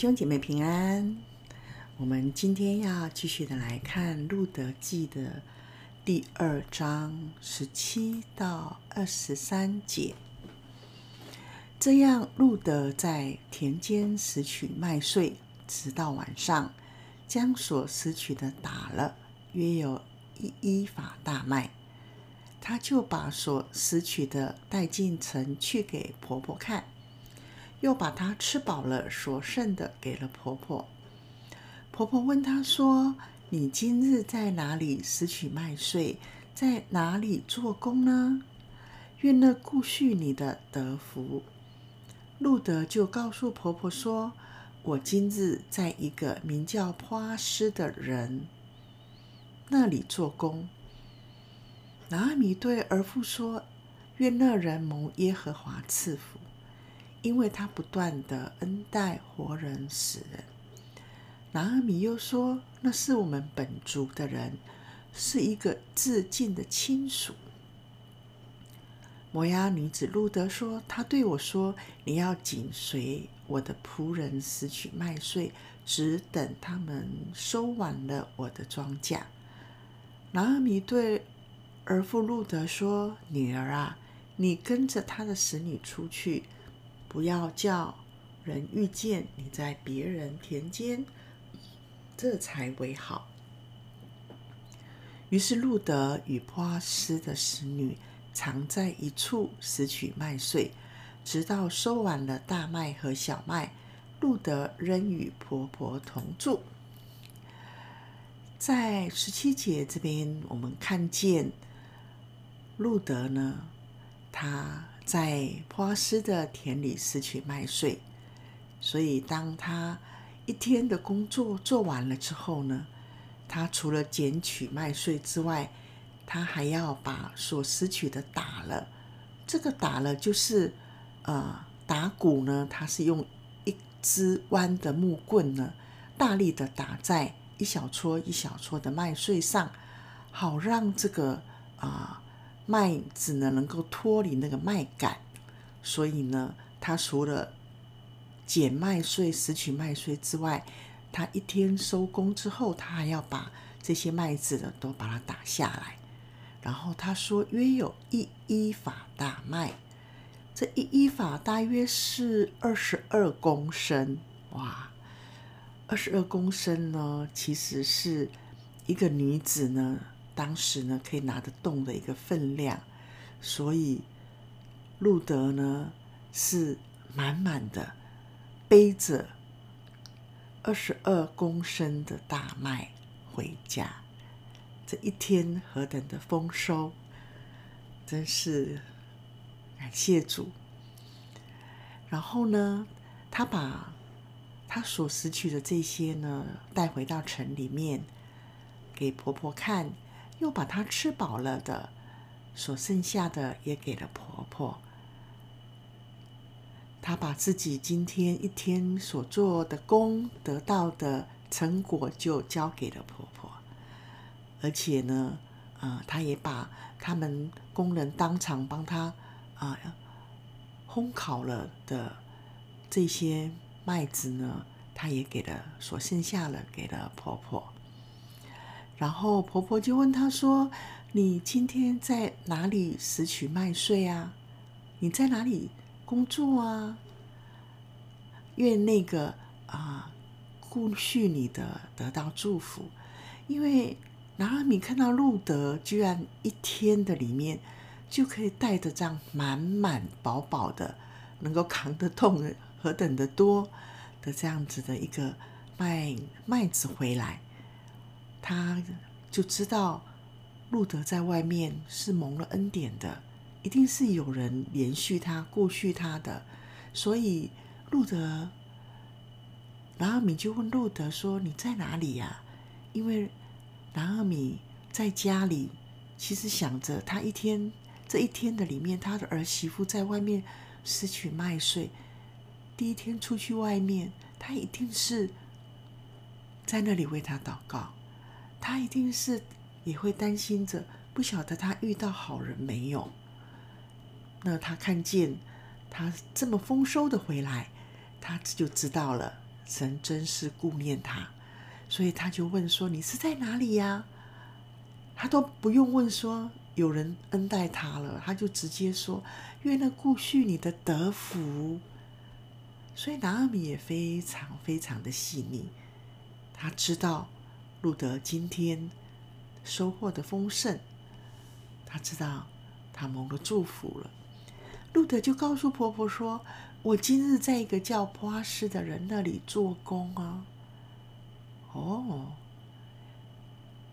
兄姐妹平安，我们今天要继续的来看《路德记》的第二章十七到二十三节。这样，路德在田间拾取麦穗，直到晚上，将所拾取的打了，约有一一法大麦。他就把所拾取的带进城去给婆婆看。又把她吃饱了所剩的给了婆婆。婆婆问她说：“你今日在哪里拾取麦穗，在哪里做工呢？愿那顾恤你的德福。”路德就告诉婆婆说：“我今日在一个名叫波阿斯的人那里做工。”拿阿米对儿妇说：“愿那人蒙耶和华赐福。”因为他不断地恩待活人死人。拿俄米又说：“那是我们本族的人，是一个致敬的亲属。”摩押女子路德说：“他对我说，你要紧随我的仆人拾取麦穗，只等他们收完了我的庄稼。”拿俄米对儿妇路德说：“女儿啊，你跟着他的使女出去。”不要叫人遇见你在别人田间，这才为好。于是路德与波阿斯的使女常在一处拾取麦穗，直到收完了大麦和小麦，路德仍与婆婆同住。在十七节这边，我们看见路德呢，他。在波阿斯的田里拾取麦穗，所以当他一天的工作做完了之后呢，他除了捡取麦穗之外，他还要把所拾取的打了。这个打了就是，呃，打谷呢，他是用一支弯的木棍呢，大力的打在一小撮一小撮的麦穗上，好让这个啊。麦子呢，能够脱离那个麦稈，所以呢，他除了捡麦穗、拾取麦穗之外，他一天收工之后，他还要把这些麦子呢都把它打下来。然后他说，约有一一法大麦，这一一法大约是二十二公升。哇，二十二公升呢，其实是一个女子呢。当时呢，可以拿得动的一个分量，所以路德呢是满满的背着二十二公升的大麦回家。这一天何等的丰收，真是感谢主。然后呢，他把他所拾取的这些呢带回到城里面给婆婆看。又把她吃饱了的所剩下的也给了婆婆。她把自己今天一天所做的工得到的成果就交给了婆婆，而且呢，呃，她也把他们工人当场帮她啊烘烤了的这些麦子呢，她也给了所剩下的给了婆婆。然后婆婆就问她说：“你今天在哪里拾取麦穗啊？你在哪里工作啊？愿那个啊顾恤你的得到祝福，因为拿俄米看到路德居然一天的里面就可以带着这样满满饱饱的，能够扛得动何等的多的这样子的一个麦麦子回来。”他就知道路德在外面是蒙了恩典的，一定是有人连续他、顾恤他的，所以路德，然后米就问路德说：“你在哪里呀？”因为拿俄米在家里，其实想着他一天这一天的里面，他的儿媳妇在外面拾取麦穗，第一天出去外面，他一定是在那里为他祷告。他一定是也会担心着，不晓得他遇到好人没有。那他看见他这么丰收的回来，他就知道了，神真是顾念他，所以他就问说：“你是在哪里呀？”他都不用问说有人恩待他了，他就直接说：“愿那顾恤你的德福。”所以拿阿米也非常非常的细腻，他知道路得今天收获的丰盛，他知道他蒙了祝福了。路得就告诉婆婆说：“我今日在一个叫普阿斯的人那里做工啊。”哦，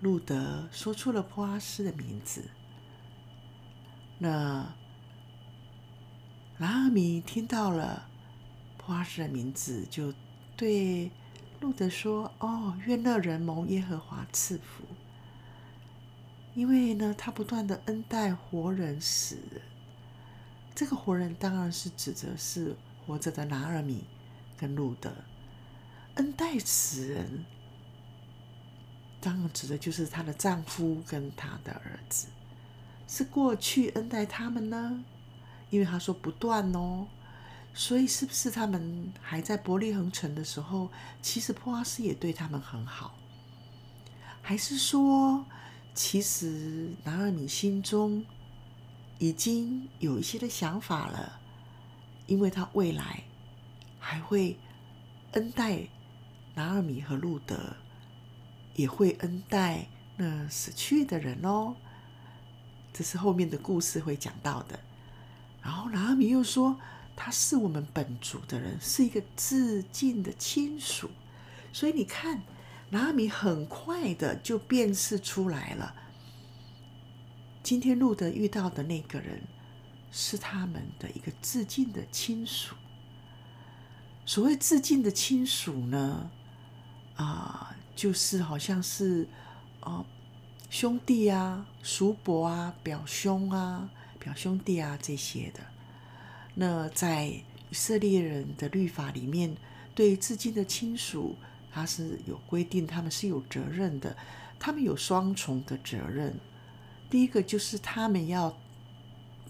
路得说出了普阿斯的名字。那拉米听到了。普阿斯的名字就对路德说：“哦，愿那人蒙耶和华赐福，因为呢，他不断的恩待活人死人。这个活人当然是指的是活着的拿尔米跟路德，恩待死人，当然指的就是她的丈夫跟她的儿子，是过去恩待他们呢？因为他说不断哦。”所以，是不是他们还在伯利恒城的时候，其实波阿斯也对他们很好？还是说，其实拿尔米心中已经有一些的想法了？因为他未来还会恩待拿尔米和路德，也会恩待那死去的人哦。这是后面的故事会讲到的。然后拿尔米又说。他是我们本族的人，是一个致敬的亲属，所以你看，拿米很快的就辨识出来了。今天路德遇到的那个人，是他们的一个致敬的亲属。所谓致敬的亲属呢，啊，就是好像是哦，兄弟啊、叔伯啊、表兄啊、表兄弟啊这些的。那在以色列人的律法里面，对自己的亲属，他是有规定，他们是有责任的。他们有双重的责任。第一个就是他们要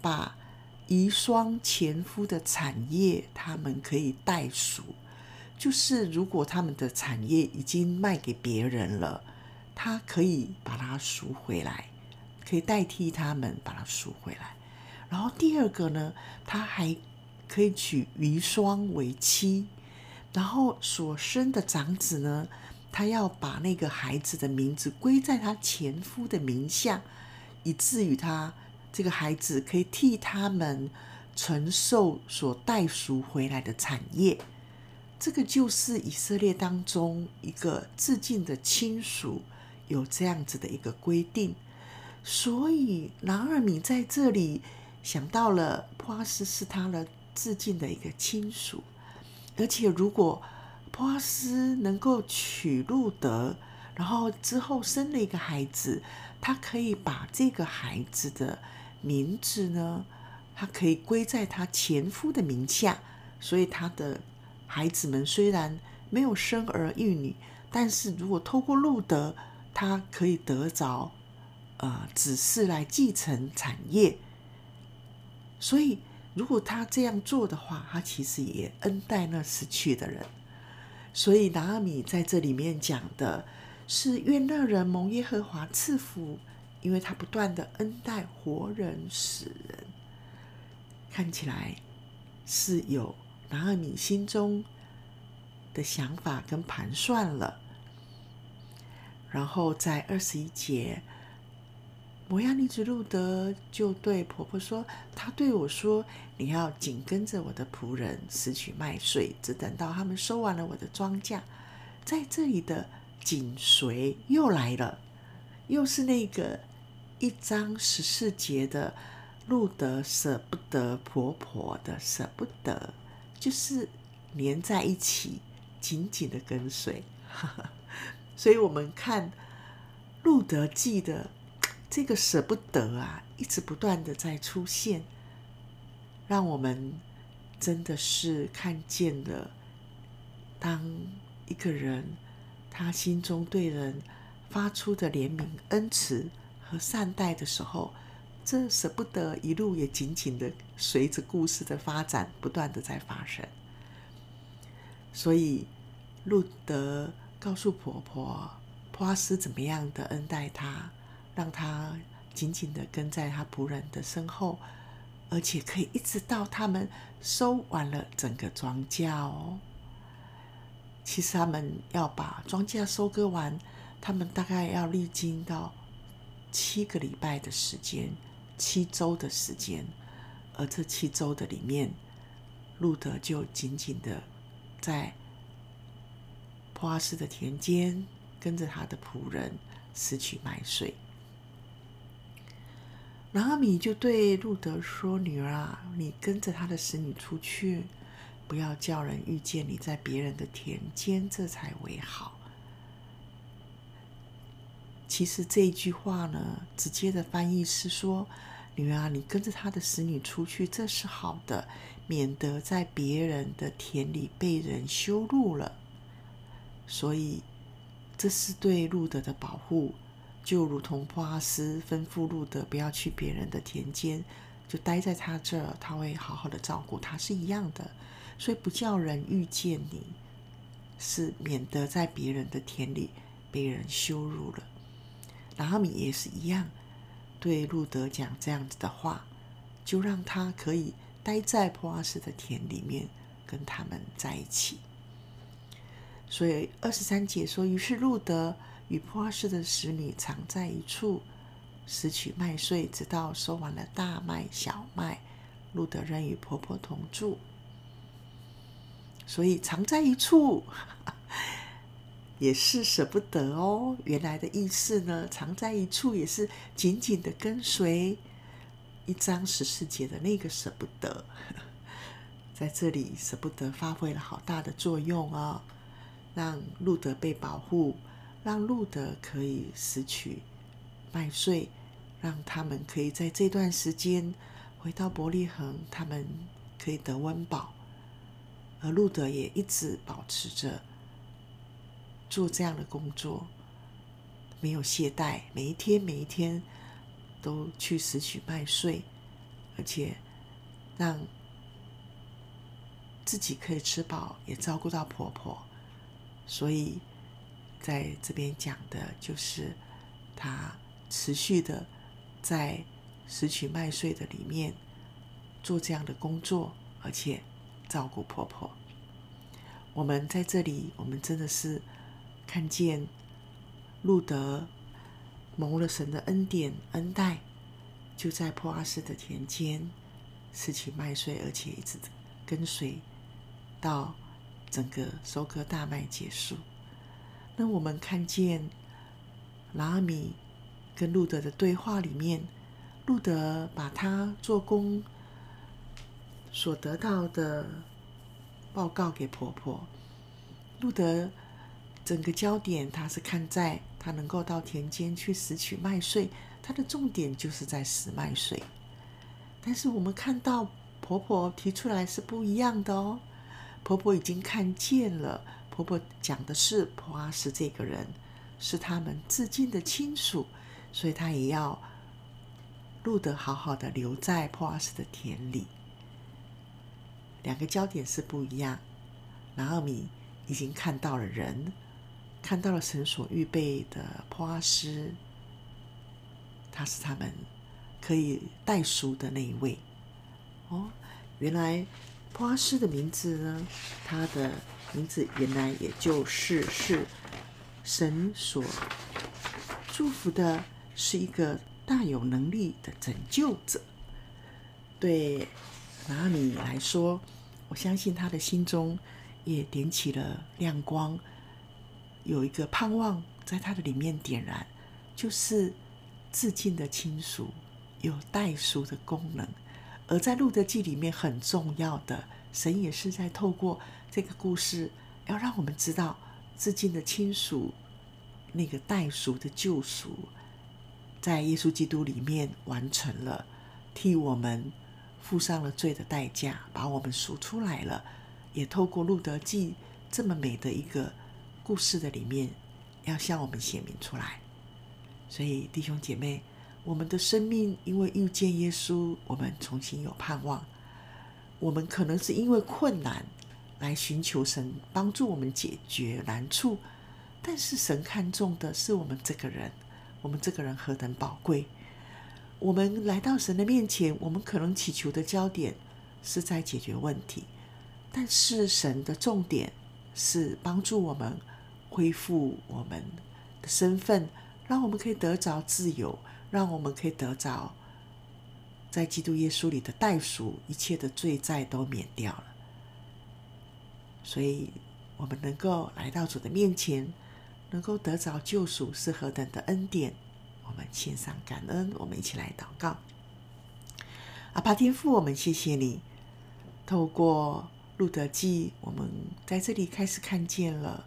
把遗孀前夫的产业，他们可以代赎。就是如果他们的产业已经卖给别人了，他可以把它赎回来，可以代替他们把它赎回来。然后第二个呢，他还可以娶遗孀为妻，然后所生的长子呢，他要把那个孩子的名字归在他前夫的名下，以至于他这个孩子可以替他们承受所代赎回来的产业。这个就是以色列当中一个致敬的亲属有这样子的一个规定，所以拿俄米在这里。想到了普阿斯是他的至近的一个亲属，而且如果普阿斯能够娶路德，然后之后生了一个孩子，他可以把这个孩子的名字呢，他可以归在他前夫的名下，所以他的孩子们虽然没有生儿育女，但是如果透过路德，他可以得着呃子嗣来继承产业。所以，如果他这样做的话，他其实也恩待那死去的人。所以，拿阿米在这里面讲的是愿那人蒙耶和华赐福，因为他不断的恩待活人死人。看起来是有拿阿米心中的想法跟盘算了。然后在二十一节。摩押女子路德就对婆婆说：“她对我说，你要紧跟着我的仆人拾取麦穗，只等到他们收完了我的庄稼。”在这里的紧随又来了，又是那个一章十四节的路德舍不得婆婆的舍不得，就是连在一起，紧紧的跟随。所以我们看路德记的。这个舍不得啊，一直不断的在出现，让我们真的是看见了，当一个人他心中对人发出的怜悯、恩慈和善待的时候，这舍不得一路也紧紧的随着故事的发展，不断的在发生。所以路德告诉婆婆，波阿斯怎么样的恩待她，让他紧紧的跟在他仆人的身后，而且可以一直到他们收完了整个庄稼哦。其实他们要把庄稼收割完，他们大概要历经到七个礼拜的时间，七周的时间。而这七周的里面，路德就紧紧的在普阿斯的田间，跟着他的仆人拾取麦穗。拿俄米就对路德说：“女儿啊，你跟着他的使女出去，不要叫人遇见你在别人的田间，这才为好。”其实这一句话呢，直接的翻译是说。女儿啊，你跟着他的使女出去，这是好的，免得在别人的田里被人羞辱了。所以，这是对路德的保护，就如同波阿斯吩咐路德不要去别人的田间，就待在他这儿，他会好好的照顾他，是一样的。所以，不叫人遇见你，是免得在别人的田里被人羞辱了。拿俄米也是一样。对路德讲这样子的话，就让他可以待在波阿斯的田里面，跟他们在一起。所以二十三节说：“于是路德与波阿斯的使女藏在一处，拾取麦穗，直到收完了大麦、小麦。路德仍与婆婆同住。所以藏在一处。”也是舍不得哦。原来的意思呢，藏在一处也是紧紧的跟随。一章十四节的那个舍不得，在这里舍不得发挥了好大的作用哦，让路德被保护，让路德可以拾取麦穗，让他们可以在这段时间回到伯利恒，他们可以得温饱，而路德也一直保持着。做这样的工作，没有懈怠，每一天每一天都去拾取麦穗，而且让自己可以吃饱，也照顾到婆婆。所以在这边讲的就是，她持续的在拾取麦穗的里面做这样的工作，而且照顾婆婆。我们在这里，我们真的是。看见路德蒙了神的恩典恩待，就在破阿斯的田间拾取麦穗，而且一直跟随到整个收割大麦结束。那我们看见拉米跟路德的对话里面，路德把他做工所得到的报告给婆婆，路德。整个焦点，他是看在他能够到田间去拾取麦穗，他的重点就是在拾麦穗。但是我们看到婆婆提出来是不一样的哦，婆婆已经看见了，婆婆讲的是波阿斯这个人是他们至亲的亲属，所以她也要路得好好的留在波阿斯的田里。两个焦点是不一样，拿俄米已经看到了人。看到了神所预备的波阿斯，他是他们可以代赎的那一位。哦，原来波阿斯的名字呢，他的名字原来也就是是神所祝福的，是一个大有能力的拯救者。对拿米来说，我相信他的心中也点起了亮光。有一个盼望在他的里面点燃，就是至亲的亲属有代赎的功能，而在路德记里面很重要的，神也是在透过这个故事，要让我们知道至亲的亲属那个代赎的救赎，在耶稣基督里面完成了，替我们付上了罪的代价，把我们赎出来了，也透过路德记这么美的一个。故事的里面要向我们显明出来，所以弟兄姐妹，我们的生命因为遇见耶稣，我们重新有盼望。我们可能是因为困难来寻求神帮助我们解决难处，但是神看重的是我们这个人，我们这个人何等宝贵。我们来到神的面前，我们可能祈求的焦点是在解决问题，但是神的重点是帮助我们恢复我们的身份，让我们可以得着自由，让我们可以得着在基督耶稣里的代赎，一切的罪债都免掉了。所以，我们能够来到主的面前，能够得着救赎，是何等的恩典！我们献上感恩，我们一起来祷告。阿爸天父，我们谢谢你，透过路得记，我们在这里开始看见了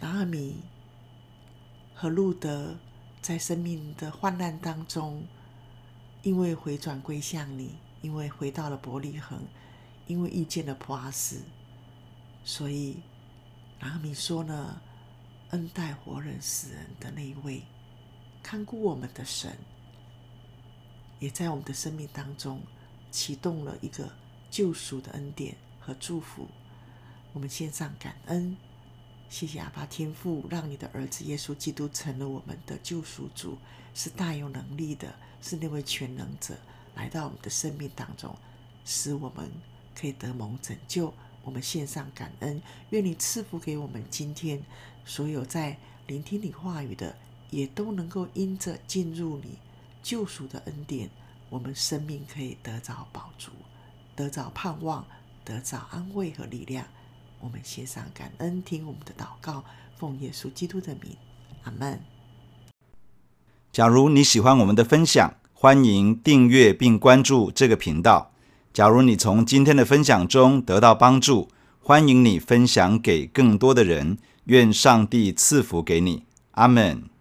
拿俄米和路德在生命的患难当中，因为回转归向你，因为回到了伯利恒。因为遇见了普阿斯，所以拿米说呢：“恩待活人死人的那一位，看顾我们的神，也在我们的生命当中启动了一个救赎的恩典和祝福。我们献上感恩，谢谢阿爸天父，让你的儿子耶稣基督成了我们的救赎主，是大有能力的，是那位全能者，来到我们的生命当中，使我们。”可以得蒙拯救，我们献上感恩，愿你赐福给我们今天所有在聆听你话语的，也都能够因着进入你救赎的恩典，我们生命可以得着饱足，得着盼望，得着安慰和力量。我们献上感恩，听我们的祷告，奉耶稣基督的名，阿门。假如你喜欢我们的分享，欢迎订阅并关注这个频道。假如你从今天的分享中得到帮助，欢迎你分享给更多的人。愿上帝赐福给你，阿门。